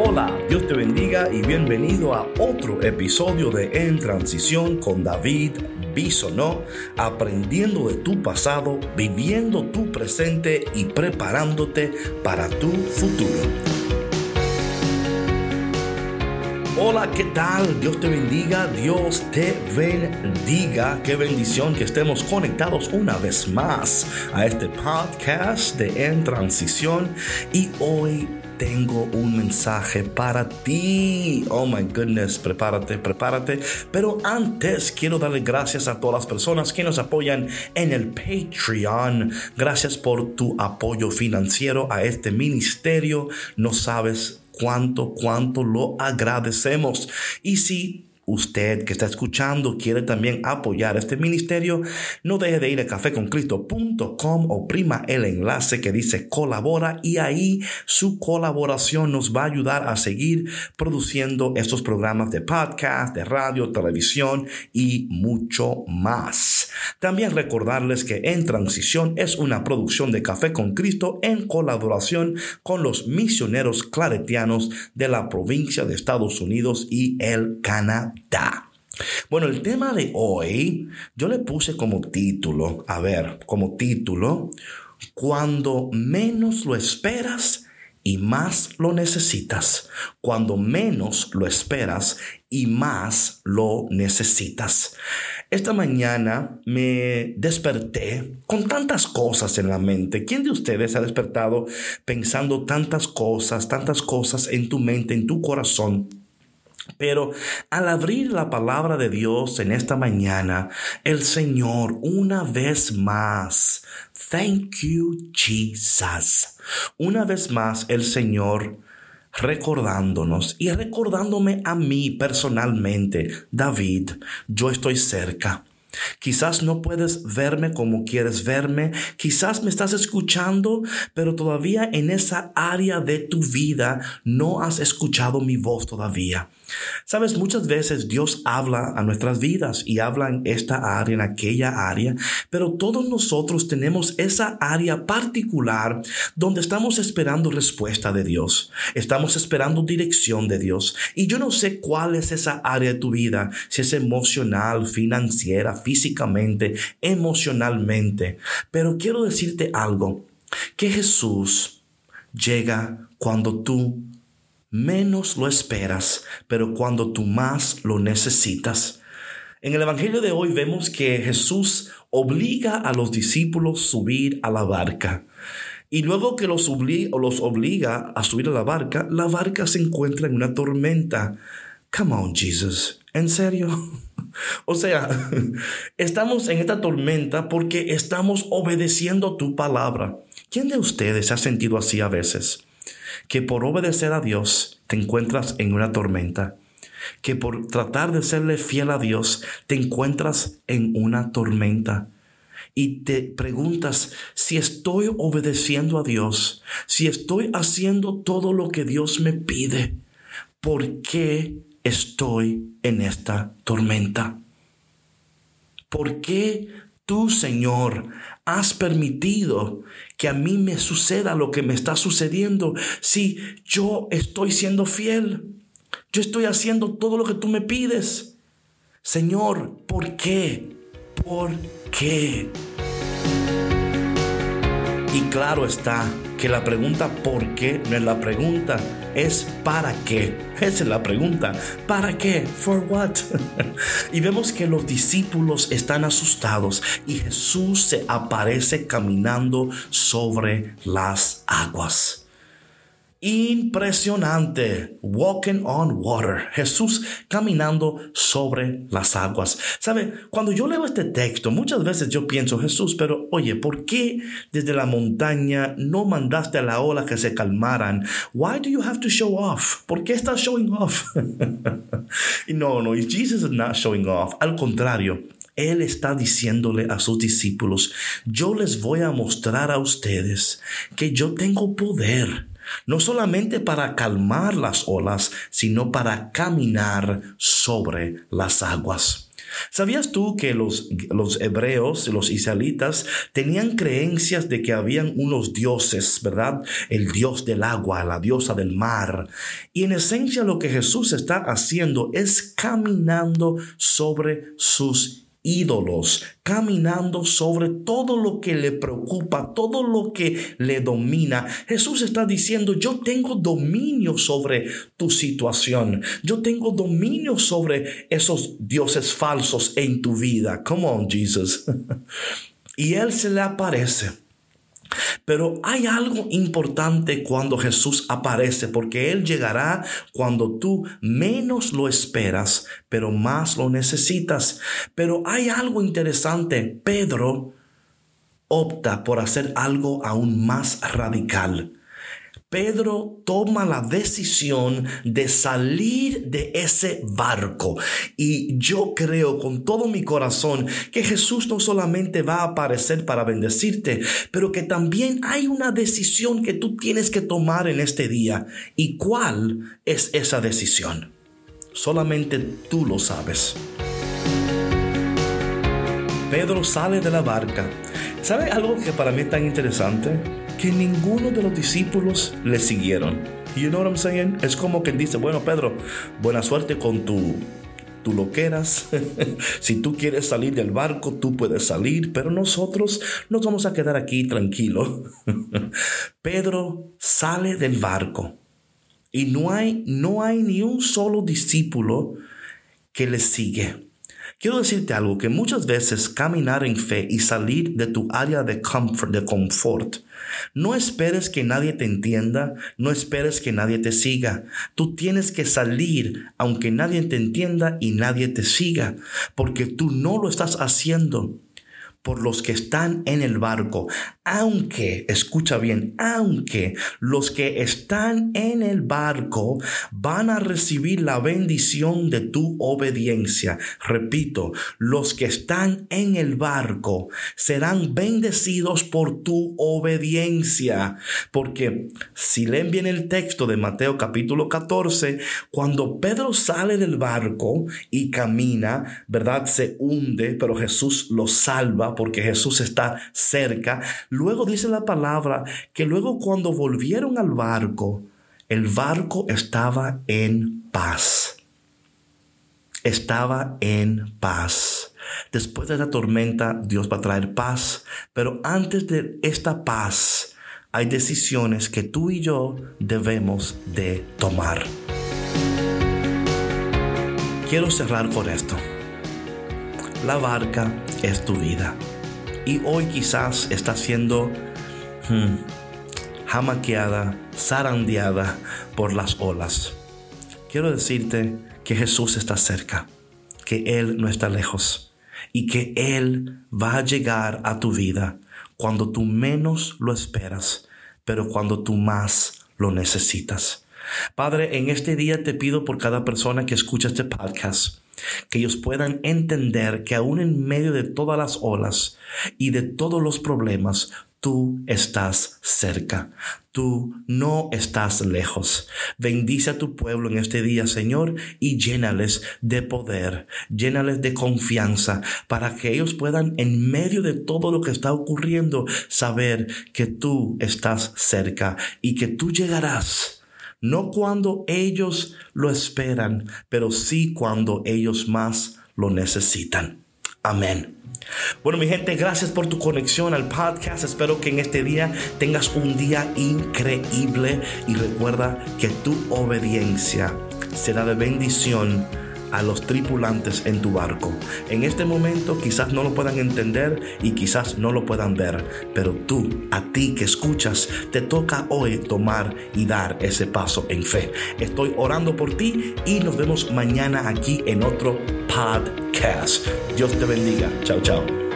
Hola, Dios te bendiga y bienvenido a otro episodio de En Transición con David Bisonó, aprendiendo de tu pasado, viviendo tu presente y preparándote para tu futuro. Hola, ¿qué tal? Dios te bendiga, Dios te bendiga. Qué bendición que estemos conectados una vez más a este podcast de En Transición. Y hoy tengo un mensaje para ti. Oh my goodness, prepárate, prepárate. Pero antes quiero darle gracias a todas las personas que nos apoyan en el Patreon. Gracias por tu apoyo financiero a este ministerio. No sabes cuánto, cuánto lo agradecemos. Y si usted que está escuchando quiere también apoyar este ministerio, no deje de ir a cafeconcristo.com o prima el enlace que dice colabora y ahí su colaboración nos va a ayudar a seguir produciendo estos programas de podcast, de radio, televisión y mucho más. También recordarles que En Transición es una producción de Café con Cristo en colaboración con los misioneros claretianos de la provincia de Estados Unidos y el Canadá. Bueno, el tema de hoy yo le puse como título, a ver, como título, cuando menos lo esperas y más lo necesitas. Cuando menos lo esperas y más lo necesitas. Esta mañana me desperté con tantas cosas en la mente. ¿Quién de ustedes ha despertado pensando tantas cosas, tantas cosas en tu mente, en tu corazón? Pero al abrir la palabra de Dios en esta mañana, el Señor una vez más, thank you Jesus, una vez más el Señor recordándonos y recordándome a mí personalmente, David, yo estoy cerca. Quizás no puedes verme como quieres verme, quizás me estás escuchando, pero todavía en esa área de tu vida no has escuchado mi voz todavía. Sabes, muchas veces Dios habla a nuestras vidas y habla en esta área, en aquella área, pero todos nosotros tenemos esa área particular donde estamos esperando respuesta de Dios, estamos esperando dirección de Dios. Y yo no sé cuál es esa área de tu vida, si es emocional, financiera, físicamente, emocionalmente, pero quiero decirte algo, que Jesús llega cuando tú menos lo esperas, pero cuando tú más lo necesitas. En el Evangelio de hoy vemos que Jesús obliga a los discípulos a subir a la barca. Y luego que los, los obliga a subir a la barca, la barca se encuentra en una tormenta. Come on, Jesus. ¿En serio? O sea, estamos en esta tormenta porque estamos obedeciendo tu palabra. ¿Quién de ustedes se ha sentido así a veces? Que por obedecer a Dios te encuentras en una tormenta, que por tratar de serle fiel a Dios te encuentras en una tormenta. Y te preguntas si estoy obedeciendo a Dios, si estoy haciendo todo lo que Dios me pide, ¿por qué estoy en esta tormenta? ¿Por qué tú, Señor, has permitido que a mí me suceda lo que me está sucediendo si yo estoy siendo fiel? Yo estoy haciendo todo lo que tú me pides. Señor, ¿por qué? ¿Por qué? Y claro está que la pregunta ¿por qué? no es la pregunta, es ¿para qué? Esa es la pregunta. ¿Para qué? ¿For what? y vemos que los discípulos están asustados y Jesús se aparece caminando sobre las aguas. Impresionante. Walking on water. Jesús caminando sobre las aguas. ¿Sabe? Cuando yo leo este texto, muchas veces yo pienso, Jesús, pero oye, ¿por qué desde la montaña no mandaste a la ola que se calmaran? Why do you have to show off? ¿Por qué estás showing off? no, no, Jesus is not showing off. Al contrario, él está diciéndole a sus discípulos, yo les voy a mostrar a ustedes que yo tengo poder no solamente para calmar las olas, sino para caminar sobre las aguas. ¿Sabías tú que los, los hebreos, los israelitas, tenían creencias de que habían unos dioses, ¿verdad? El dios del agua, la diosa del mar. Y en esencia lo que Jesús está haciendo es caminando sobre sus ídolos, caminando sobre todo lo que le preocupa, todo lo que le domina. Jesús está diciendo, yo tengo dominio sobre tu situación, yo tengo dominio sobre esos dioses falsos en tu vida. Come on, Jesus. y él se le aparece pero hay algo importante cuando Jesús aparece, porque Él llegará cuando tú menos lo esperas, pero más lo necesitas. Pero hay algo interesante. Pedro opta por hacer algo aún más radical. Pedro toma la decisión de salir de ese barco. Y yo creo con todo mi corazón que Jesús no solamente va a aparecer para bendecirte, pero que también hay una decisión que tú tienes que tomar en este día. ¿Y cuál es esa decisión? Solamente tú lo sabes. Pedro sale de la barca. ¿Sabe algo que para mí es tan interesante? Que ninguno de los discípulos le siguieron. You know what I'm saying? Es como que dice, bueno Pedro, buena suerte con tu tu loqueras. si tú quieres salir del barco, tú puedes salir, pero nosotros nos vamos a quedar aquí tranquilos. Pedro sale del barco y no hay, no hay ni un solo discípulo que le sigue. Quiero decirte algo, que muchas veces caminar en fe y salir de tu área de comfort, de confort, no esperes que nadie te entienda, no esperes que nadie te siga. Tú tienes que salir aunque nadie te entienda y nadie te siga, porque tú no lo estás haciendo por los que están en el barco, aunque, escucha bien, aunque los que están en el barco van a recibir la bendición de tu obediencia. Repito, los que están en el barco serán bendecidos por tu obediencia. Porque si leen bien el texto de Mateo capítulo 14, cuando Pedro sale del barco y camina, ¿verdad? Se hunde, pero Jesús lo salva porque Jesús está cerca. Luego dice la palabra que luego cuando volvieron al barco, el barco estaba en paz. Estaba en paz. Después de la tormenta, Dios va a traer paz, pero antes de esta paz hay decisiones que tú y yo debemos de tomar. Quiero cerrar con esto. La barca es tu vida. Y hoy quizás está siendo hmm, jamaqueada, zarandeada por las olas. Quiero decirte que Jesús está cerca, que Él no está lejos y que Él va a llegar a tu vida cuando tú menos lo esperas, pero cuando tú más lo necesitas. Padre, en este día te pido por cada persona que escucha este podcast que ellos puedan entender que aún en medio de todas las olas y de todos los problemas, tú estás cerca, tú no estás lejos. Bendice a tu pueblo en este día, Señor, y llénales de poder, llénales de confianza, para que ellos puedan, en medio de todo lo que está ocurriendo, saber que tú estás cerca y que tú llegarás no cuando ellos lo esperan, pero sí cuando ellos más lo necesitan. Amén. Bueno, mi gente, gracias por tu conexión al podcast. Espero que en este día tengas un día increíble y recuerda que tu obediencia será de bendición a los tripulantes en tu barco. En este momento quizás no lo puedan entender y quizás no lo puedan ver, pero tú, a ti que escuchas, te toca hoy tomar y dar ese paso en fe. Estoy orando por ti y nos vemos mañana aquí en otro podcast. Dios te bendiga. Chao, chao.